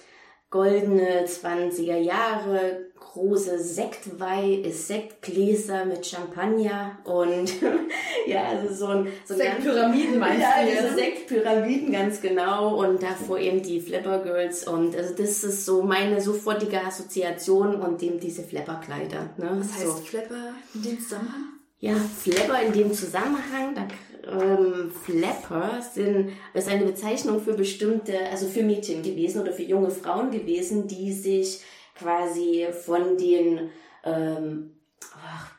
goldene 20er Jahre, große Sektweih, Sektgläser mit Champagner und ja, also so ein so Sektpyramiden meinst ja, du? Ja, diese Sektpyramiden ganz genau und davor eben die Flapper Girls und also das ist so meine sofortige Assoziation und eben diese Flapper-Kleider. Ne? Was heißt so. Flapper in dem Zusammenhang? Ja, Flapper in dem Zusammenhang, da ähm, Flapper sind, ist eine Bezeichnung für bestimmte, also für Mädchen gewesen oder für junge Frauen gewesen, die sich quasi von den, ähm,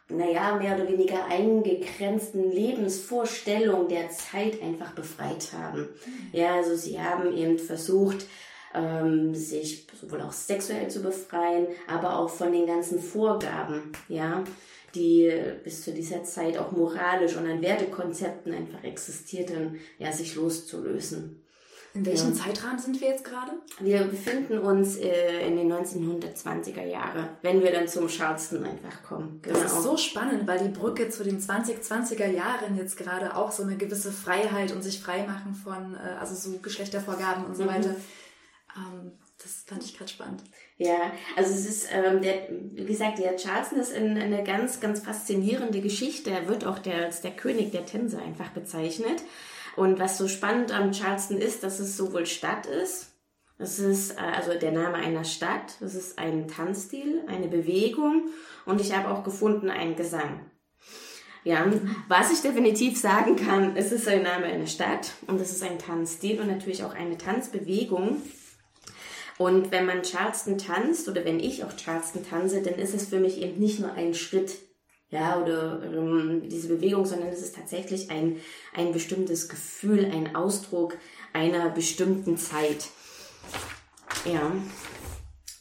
naja, mehr oder weniger eingegrenzten Lebensvorstellungen der Zeit einfach befreit haben. Mhm. Ja, also sie haben eben versucht, ähm, sich sowohl auch sexuell zu befreien, aber auch von den ganzen Vorgaben, ja, die bis zu dieser Zeit auch moralisch und an Wertekonzepten einfach existierten, ja, sich loszulösen. In welchem ja. Zeitrahmen sind wir jetzt gerade? Wir befinden uns äh, in den 1920er Jahren, wenn wir dann zum Charleston einfach kommen. Genau. Das ist so spannend, weil die Brücke zu den 2020er Jahren jetzt gerade auch so eine gewisse Freiheit und sich freimachen von, äh, also so Geschlechtervorgaben und so mhm. weiter. Ähm, das fand ich gerade spannend. Ja, also es ist, ähm, der, wie gesagt, der Charleston ist in, eine ganz, ganz faszinierende Geschichte. Er wird auch der, als der König der Tänze einfach bezeichnet. Und was so spannend am Charleston ist, dass es sowohl Stadt ist, Es ist äh, also der Name einer Stadt, es ist ein Tanzstil, eine Bewegung und ich habe auch gefunden einen Gesang. Ja, was ich definitiv sagen kann, es ist ein Name einer Stadt und es ist ein Tanzstil und natürlich auch eine Tanzbewegung. Und wenn man Charleston tanzt oder wenn ich auch Charleston tanze, dann ist es für mich eben nicht nur ein Schritt, ja, oder ähm, diese Bewegung, sondern es ist tatsächlich ein, ein bestimmtes Gefühl, ein Ausdruck einer bestimmten Zeit. Ja,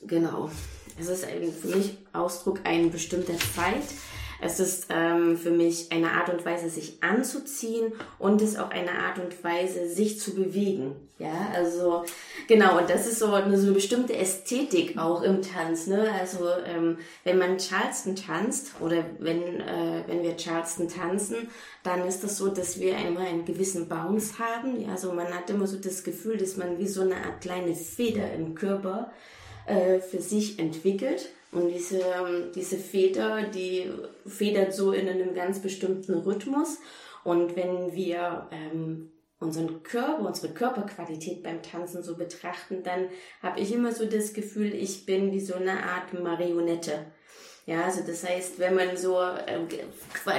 genau. Es ist für mich Ausdruck einer bestimmten Zeit es ist ähm, für mich eine Art und Weise, sich anzuziehen und es auch eine Art und Weise, sich zu bewegen. Ja, also genau, und das ist so eine, so eine bestimmte Ästhetik auch im Tanz. Ne? Also ähm, wenn man Charleston tanzt oder wenn, äh, wenn wir Charleston tanzen, dann ist das so, dass wir immer einen gewissen Bounce haben. Ja, also man hat immer so das Gefühl, dass man wie so eine Art kleine Feder im Körper äh, für sich entwickelt. Und diese, ähm, diese Feder, die federt so in einem ganz bestimmten Rhythmus. Und wenn wir ähm, unseren Körper, unsere Körperqualität beim Tanzen so betrachten, dann habe ich immer so das Gefühl, ich bin wie so eine Art Marionette. Ja, also das heißt, wenn man so äh,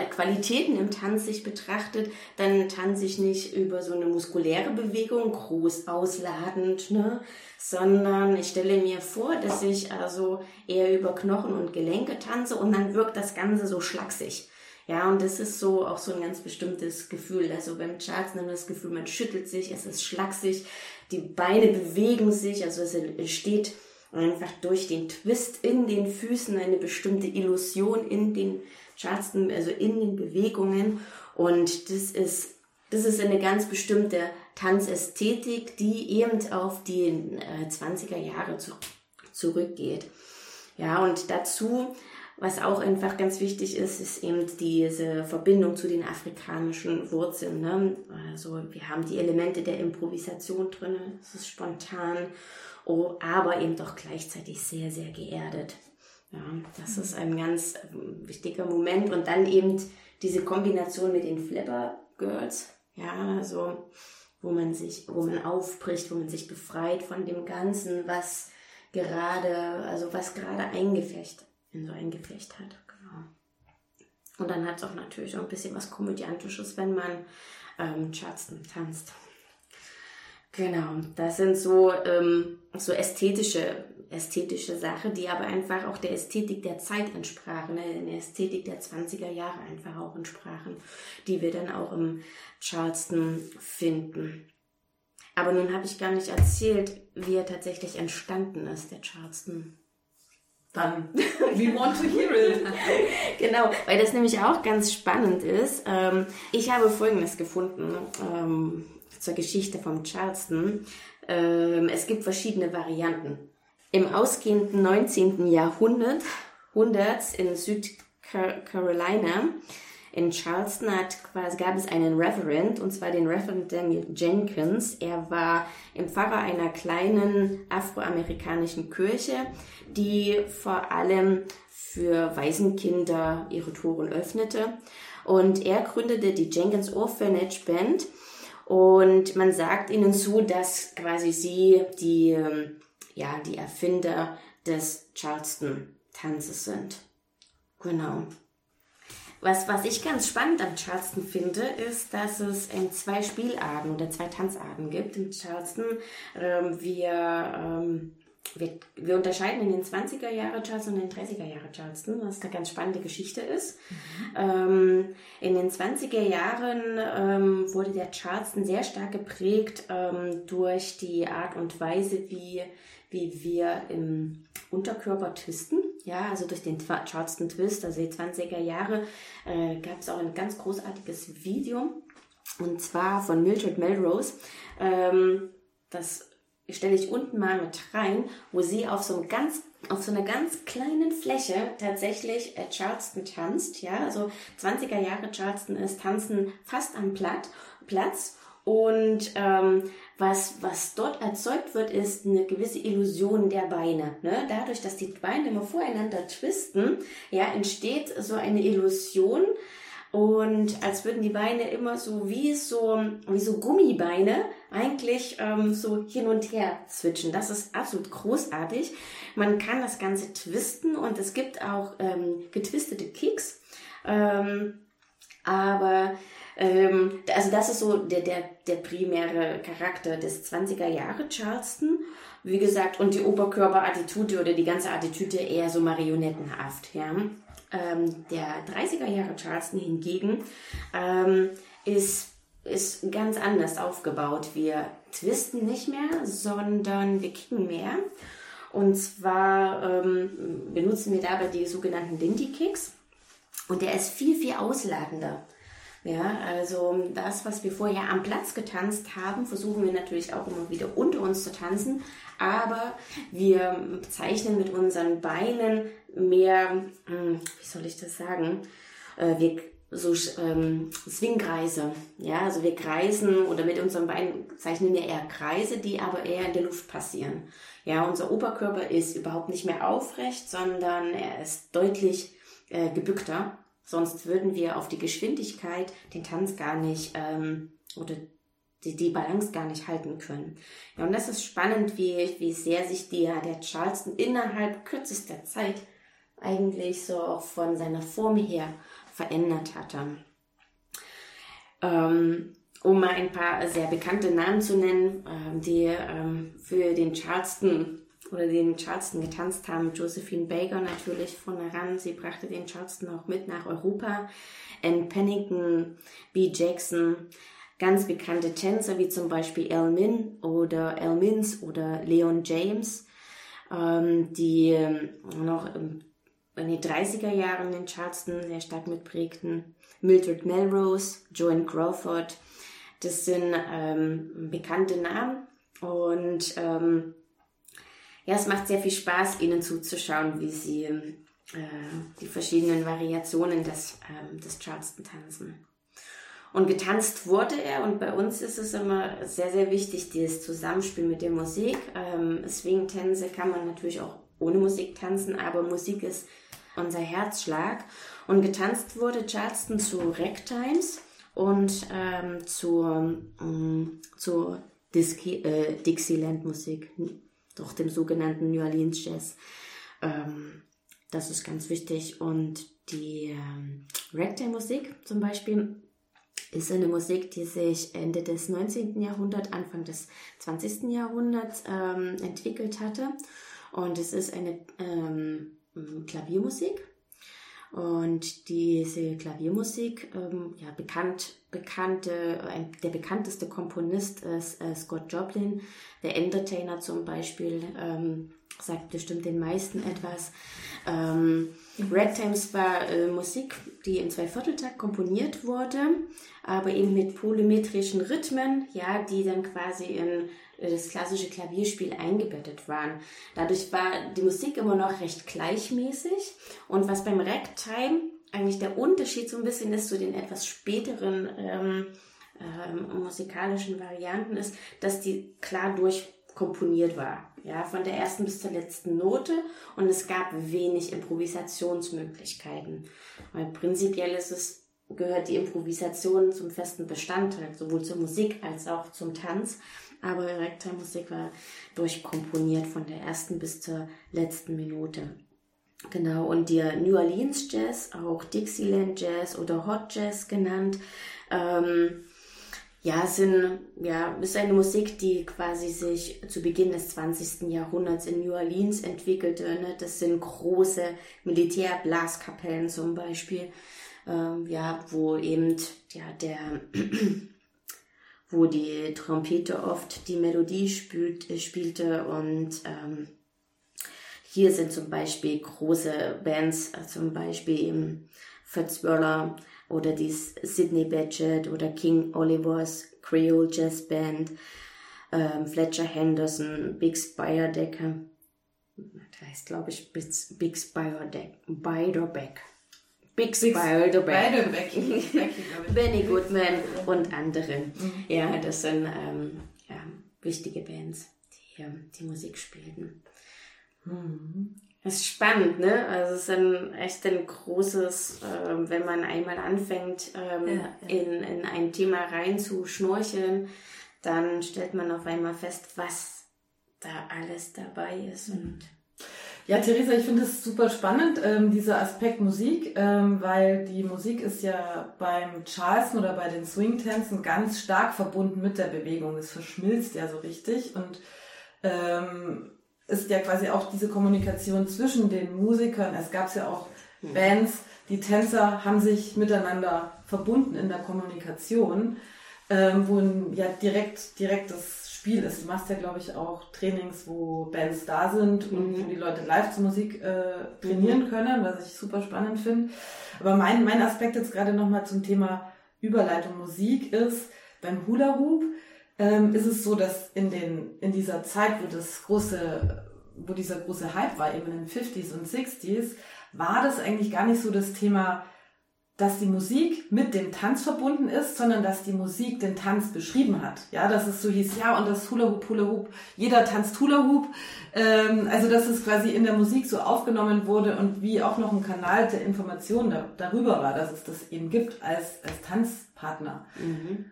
Qualitäten im Tanz sich betrachtet, dann tanze ich nicht über so eine muskuläre Bewegung, groß ausladend, ne? sondern ich stelle mir vor, dass ich also eher über Knochen und Gelenke tanze und dann wirkt das Ganze so schlaksig. Ja, und das ist so auch so ein ganz bestimmtes Gefühl. Also beim Charts nimmt das Gefühl, man schüttelt sich, es ist schlaksig, die Beine bewegen sich, also es entsteht einfach durch den Twist in den Füßen eine bestimmte Illusion in den Charleston, also in den Bewegungen. Und das ist, das ist eine ganz bestimmte Tanzästhetik, die eben auf die äh, 20er Jahre zu, zurückgeht. Ja, und dazu, was auch einfach ganz wichtig ist, ist eben diese Verbindung zu den afrikanischen Wurzeln. Ne? Also wir haben die Elemente der Improvisation drin, es ist spontan oh, aber eben doch gleichzeitig sehr, sehr geerdet. Ja, das ist ein ganz ähm, wichtiger Moment. Und dann eben diese Kombination mit den Flipper Girls. Ja, also, wo man sich, wo man aufbricht, wo man sich befreit von dem Ganzen, was gerade, also was gerade eingefecht, in so ein Gefecht hat. Genau. Und dann hat es auch natürlich auch ein bisschen was Komödiantisches, wenn man ähm, Charleston tanzt. Genau, das sind so, ähm, so ästhetische, ästhetische Sachen, die aber einfach auch der Ästhetik der Zeit entsprachen, ne? der Ästhetik der 20er Jahre einfach auch entsprachen, die wir dann auch im Charleston finden. Aber nun habe ich gar nicht erzählt, wie er tatsächlich entstanden ist, der Charleston. Dann, we want to hear it. genau, weil das nämlich auch ganz spannend ist. Ähm, ich habe Folgendes gefunden. Zur Geschichte vom Charleston. Ähm, es gibt verschiedene Varianten. Im ausgehenden 19. Jahrhundert in Südcarolina in Charleston hat quasi, gab es einen Reverend, und zwar den Reverend Daniel Jenkins. Er war im Pfarrer einer kleinen afroamerikanischen Kirche, die vor allem für Waisenkinder ihre Toren öffnete. Und er gründete die Jenkins Orphanage Band, und man sagt ihnen zu, dass quasi sie die, ähm, ja, die Erfinder des Charleston-Tanzes sind. Genau. Was, was ich ganz spannend am Charleston finde, ist, dass es in zwei Spielarten oder zwei Tanzarten gibt. Im Charleston ähm, wir ähm, wir, wir unterscheiden in den 20er Jahre Charleston und den 30er Jahre Charleston, was eine ganz spannende Geschichte ist. Mhm. Ähm, in den 20er Jahren ähm, wurde der Charleston sehr stark geprägt ähm, durch die Art und Weise, wie, wie wir im Unterkörper twisten. Ja, also durch den Charleston Twist, also die 20er Jahre, äh, gab es auch ein ganz großartiges Video. Und zwar von Mildred Melrose. Ähm, das stelle ich unten mal mit rein, wo sie auf so einem ganz auf so einer ganz kleinen Fläche tatsächlich äh, Charleston tanzt, ja, also 20er Jahre Charleston ist Tanzen fast am Platt, Platz und ähm, was, was dort erzeugt wird, ist eine gewisse Illusion der Beine. Ne? Dadurch, dass die Beine immer voreinander twisten, ja, entsteht so eine Illusion und als würden die Beine immer so wie so, wie so Gummibeine eigentlich ähm, so hin und her switchen. Das ist absolut großartig. Man kann das Ganze twisten und es gibt auch ähm, getwistete Kicks. Ähm, aber ähm, also das ist so der, der, der primäre Charakter des 20er Jahre Charleston. Wie gesagt, und die Oberkörperattitüde oder die ganze Attitüde eher so marionettenhaft. Ja. Ähm, der 30er Jahre Charleston hingegen ähm, ist, ist ganz anders aufgebaut. Wir twisten nicht mehr, sondern wir kicken mehr. Und zwar ähm, benutzen wir dabei die sogenannten Lindy Kicks. Und der ist viel, viel ausladender. Ja, also das, was wir vorher am Platz getanzt haben, versuchen wir natürlich auch immer wieder unter uns zu tanzen. Aber wir zeichnen mit unseren Beinen mehr, hm, wie soll ich das sagen, äh, wir so ähm, Swingkreise. Ja, also wir kreisen oder mit unseren Beinen zeichnen wir eher Kreise, die aber eher in der Luft passieren. Ja, unser Oberkörper ist überhaupt nicht mehr aufrecht, sondern er ist deutlich äh, gebückter. Sonst würden wir auf die Geschwindigkeit den Tanz gar nicht ähm, oder die, die Balance gar nicht halten können. Ja, und das ist spannend, wie, wie sehr sich der, der Charleston innerhalb kürzester Zeit eigentlich so auch von seiner Form her verändert hatte. Ähm, um mal ein paar sehr bekannte Namen zu nennen, ähm, die ähm, für den Charleston oder den Charleston getanzt haben. Josephine Baker natürlich von heran. Sie brachte den Charleston auch mit nach Europa. Anne Pennington, B. Jackson, ganz bekannte Tänzer wie zum Beispiel El Min oder El Mins oder Leon James, ähm, die noch in den 30er Jahren in Charleston sehr stark mitprägten. Mildred Melrose, Joan Crawford, das sind ähm, bekannte Namen und ähm, ja, es macht sehr viel Spaß, ihnen zuzuschauen, wie sie äh, die verschiedenen Variationen des, ähm, des Charleston tanzen. Und getanzt wurde er und bei uns ist es immer sehr, sehr wichtig, dieses Zusammenspiel mit der Musik. Ähm, Swing-Tänze kann man natürlich auch ohne Musik tanzen, aber Musik ist unser Herzschlag. Und getanzt wurde Charleston zu Ragtimes und ähm, zur, ähm, zur Disky, äh, Dixieland-Musik, doch dem sogenannten New Orleans Jazz. Ähm, das ist ganz wichtig. Und die ähm, Ragtime-Musik zum Beispiel ist eine Musik, die sich Ende des 19. Jahrhunderts, Anfang des 20. Jahrhunderts ähm, entwickelt hatte. Und es ist eine ähm, Klaviermusik. Und diese Klaviermusik, ähm, ja, bekannt, bekannte, ein, der bekannteste Komponist ist äh, Scott Joplin. Der Entertainer zum Beispiel ähm, sagt bestimmt den meisten etwas. Ähm, Ragtimes war äh, Musik, die in zwei Vierteltakt komponiert wurde, aber eben mit polymetrischen Rhythmen, ja, die dann quasi in das klassische Klavierspiel eingebettet waren. Dadurch war die Musik immer noch recht gleichmäßig und was beim Ragtime eigentlich der Unterschied so ein bisschen ist zu den etwas späteren ähm, ähm, musikalischen Varianten ist, dass die klar durchkomponiert war. Ja, von der ersten bis zur letzten Note und es gab wenig Improvisationsmöglichkeiten. Weil prinzipiell ist es gehört die Improvisation zum festen Bestandteil, sowohl zur Musik als auch zum Tanz. Aber Ragtime-Musik war durchkomponiert von der ersten bis zur letzten Minute. Genau, und der New Orleans Jazz, auch Dixieland Jazz oder Hot Jazz genannt, ähm, ja, sind, ja, ist eine Musik, die quasi sich zu Beginn des 20. Jahrhunderts in New Orleans entwickelte. Ne? Das sind große Militärblaskapellen zum Beispiel, ähm, ja, wo eben ja, der wo die Trompete oft die Melodie spielt, äh, spielte und ähm, hier sind zum Beispiel große Bands, äh, zum Beispiel eben Fats Waller oder die Sidney Badgett oder King Olivers Creole Jazz Band, ähm, Fletcher Henderson, Big Spire Decker, das heißt glaube ich Big Spire Deck, Beiderbeck. Big Spider Beide Becky, Benny Goodman und andere. Mhm. Ja, das sind ähm, ja, wichtige Bands, die ähm, die Musik spielten. Mhm. Das ist spannend, ne? Also es ist ein, echt ein großes, äh, wenn man einmal anfängt, ähm, ja, ja. In, in ein Thema rein zu schnorcheln, dann stellt man auf einmal fest, was da alles dabei ist und ja, Theresa, ich finde es super spannend, ähm, dieser Aspekt Musik, ähm, weil die Musik ist ja beim Charleston oder bei den Swing-Tänzen ganz stark verbunden mit der Bewegung. Es verschmilzt ja so richtig und ähm, ist ja quasi auch diese Kommunikation zwischen den Musikern. Es gab ja auch mhm. Bands, die Tänzer haben sich miteinander verbunden in der Kommunikation, ähm, wo ja direkt, direkt das Spiel ist. Du machst ja, glaube ich, auch Trainings, wo Bands da sind und mhm. wo die Leute live zur Musik äh, trainieren mhm. können, was ich super spannend finde. Aber mein, mein Aspekt jetzt gerade nochmal zum Thema Überleitung Musik ist, beim Hula Hoop ähm, ist es so, dass in, den, in dieser Zeit, wo das große, wo dieser große Hype war, eben in den 50s und 60s, war das eigentlich gar nicht so das Thema dass die Musik mit dem Tanz verbunden ist, sondern dass die Musik den Tanz beschrieben hat. Ja, dass es so hieß, ja, und das Hula Hoop, Hula Hoop, jeder tanzt Hula Hoop. Ähm, also, dass es quasi in der Musik so aufgenommen wurde und wie auch noch ein Kanal der Information da, darüber war, dass es das eben gibt als, als Tanzpartner. Mhm.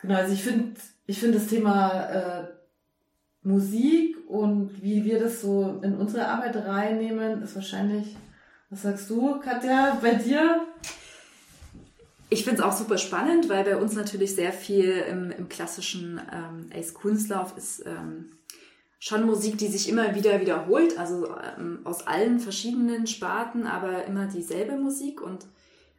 Genau, also ich finde, ich finde das Thema äh, Musik und wie wir das so in unsere Arbeit reinnehmen, ist wahrscheinlich, was sagst du, Katja, bei dir? Ich finde es auch super spannend, weil bei uns natürlich sehr viel im, im klassischen ähm, Ace Kunstlauf ist ähm, schon Musik, die sich immer wieder wiederholt, also ähm, aus allen verschiedenen Sparten, aber immer dieselbe Musik. Und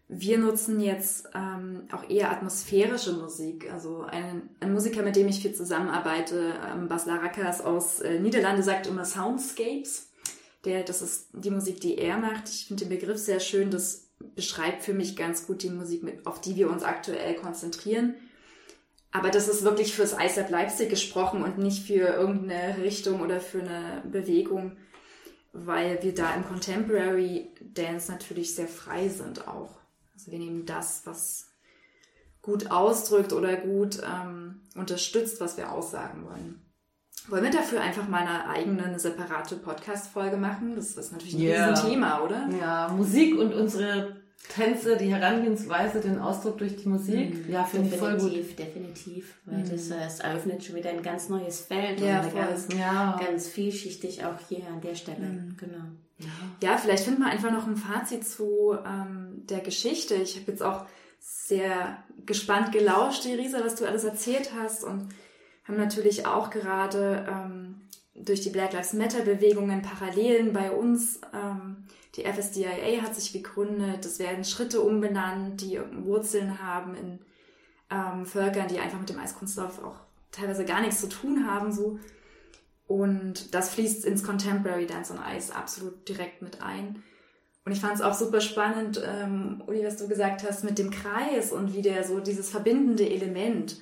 wir nutzen jetzt ähm, auch eher atmosphärische Musik. Also ein, ein Musiker, mit dem ich viel zusammenarbeite, ähm, Bas Larakas aus äh, Niederlande, sagt immer Soundscapes. Der, das ist die Musik, die er macht. Ich finde den Begriff sehr schön. Das beschreibt für mich ganz gut die Musik, mit, auf die wir uns aktuell konzentrieren. Aber das ist wirklich fürs ISAP Leipzig gesprochen und nicht für irgendeine Richtung oder für eine Bewegung, weil wir da im Contemporary Dance natürlich sehr frei sind auch. Also wir nehmen das, was gut ausdrückt oder gut ähm, unterstützt, was wir aussagen wollen. Wollen wir dafür einfach mal eine eigene, eine separate Podcast-Folge machen? Das ist natürlich ein yeah. Riesenthema, oder? Ja, Musik und unsere Tänze, die Herangehensweise, den Ausdruck durch die Musik. Mhm. Ja, finde ich voll gut. Definitiv, definitiv. Weil mhm. das, das eröffnet schon wieder ein ganz neues Feld ja, und ganz, ja. ganz vielschichtig auch hier an der Stelle. Mhm. Genau. Ja. ja, vielleicht finden wir einfach noch ein Fazit zu ähm, der Geschichte. Ich habe jetzt auch sehr gespannt gelauscht, Theresa, was du alles erzählt hast und haben natürlich auch gerade ähm, durch die Black Lives Matter Bewegungen Parallelen bei uns. Ähm, die FSDIA hat sich gegründet. Es werden Schritte umbenannt, die Wurzeln haben in ähm, Völkern, die einfach mit dem Eiskunstlauf auch teilweise gar nichts zu tun haben. So. Und das fließt ins Contemporary Dance on Ice absolut direkt mit ein. Und ich fand es auch super spannend, ähm, Uli, was du gesagt hast, mit dem Kreis und wie der so dieses verbindende Element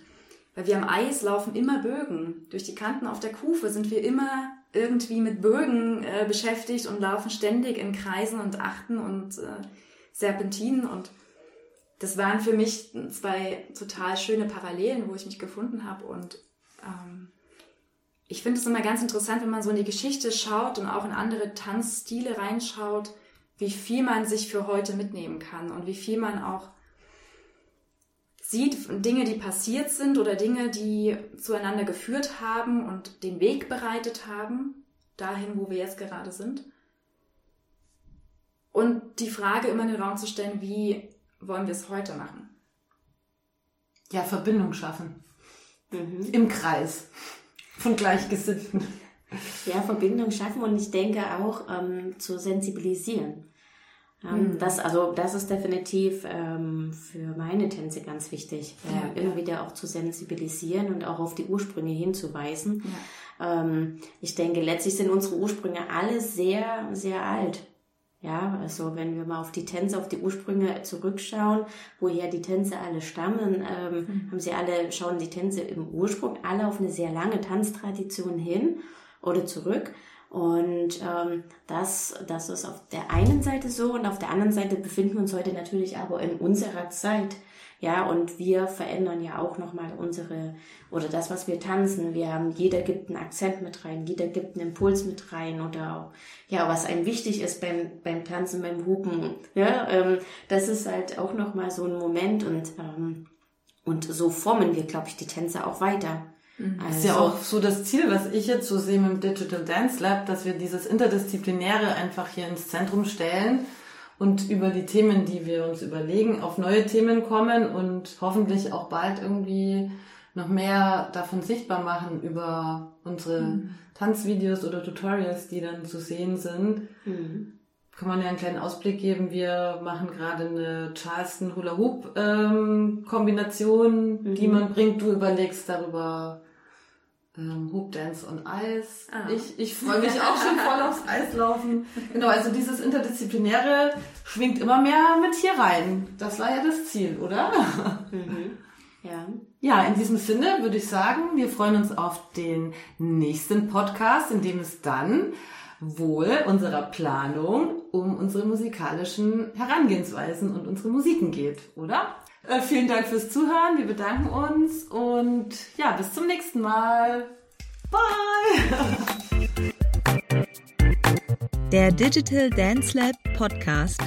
weil wir am Eis laufen immer Bögen. Durch die Kanten auf der Kufe sind wir immer irgendwie mit Bögen äh, beschäftigt und laufen ständig in Kreisen und Achten und äh, Serpentinen. Und das waren für mich zwei total schöne Parallelen, wo ich mich gefunden habe. Und ähm, ich finde es immer ganz interessant, wenn man so in die Geschichte schaut und auch in andere Tanzstile reinschaut, wie viel man sich für heute mitnehmen kann und wie viel man auch sieht Dinge, die passiert sind oder Dinge, die zueinander geführt haben und den Weg bereitet haben, dahin, wo wir jetzt gerade sind. Und die Frage immer in den Raum zu stellen, wie wollen wir es heute machen? Ja, Verbindung schaffen. Mhm. Im Kreis von Gleichgesinnten. Ja, Verbindung schaffen und ich denke auch ähm, zu sensibilisieren. Mhm. Das, also, das ist definitiv ähm, für meine Tänze ganz wichtig, äh, ja, immer ja. wieder auch zu sensibilisieren und auch auf die Ursprünge hinzuweisen. Ja. Ähm, ich denke, letztlich sind unsere Ursprünge alle sehr, sehr alt. Ja, also wenn wir mal auf die Tänze, auf die Ursprünge zurückschauen, woher die Tänze alle stammen, ähm, mhm. haben sie alle, schauen die Tänze im Ursprung alle auf eine sehr lange Tanztradition hin oder zurück. Und ähm, das, das ist auf der einen Seite so und auf der anderen Seite befinden wir uns heute natürlich aber in unserer Zeit. Ja, und wir verändern ja auch nochmal unsere, oder das, was wir tanzen. Wir haben, jeder gibt einen Akzent mit rein, jeder gibt einen Impuls mit rein oder auch, ja, was einem wichtig ist beim, beim Tanzen, beim Hupen. Ja, ähm, das ist halt auch nochmal so ein Moment und, ähm, und so formen wir, glaube ich, die Tänze auch weiter. Das ist ja auch so das Ziel, was ich jetzt so sehe mit dem Digital Dance Lab, dass wir dieses Interdisziplinäre einfach hier ins Zentrum stellen und über die Themen, die wir uns überlegen, auf neue Themen kommen und hoffentlich auch bald irgendwie noch mehr davon sichtbar machen über unsere mhm. Tanzvideos oder Tutorials, die dann zu sehen sind. Mhm. Kann man ja einen kleinen Ausblick geben. Wir machen gerade eine Charleston Hula Hoop ähm, Kombination, mhm. die man bringt. Du überlegst darüber ähm, Hoop Dance on Eis. Ah. Ich, ich freue mich auch schon voll aufs Eislaufen. Genau, also dieses Interdisziplinäre schwingt immer mehr mit hier rein. Das war ja das Ziel, oder? Mhm. Ja. Ja, in diesem Sinne würde ich sagen, wir freuen uns auf den nächsten Podcast, in dem es dann wohl unserer Planung um unsere musikalischen Herangehensweisen und unsere Musiken geht, oder? Äh, vielen Dank fürs Zuhören. Wir bedanken uns und ja, bis zum nächsten Mal. Bye! Der Digital Dance Lab Podcast.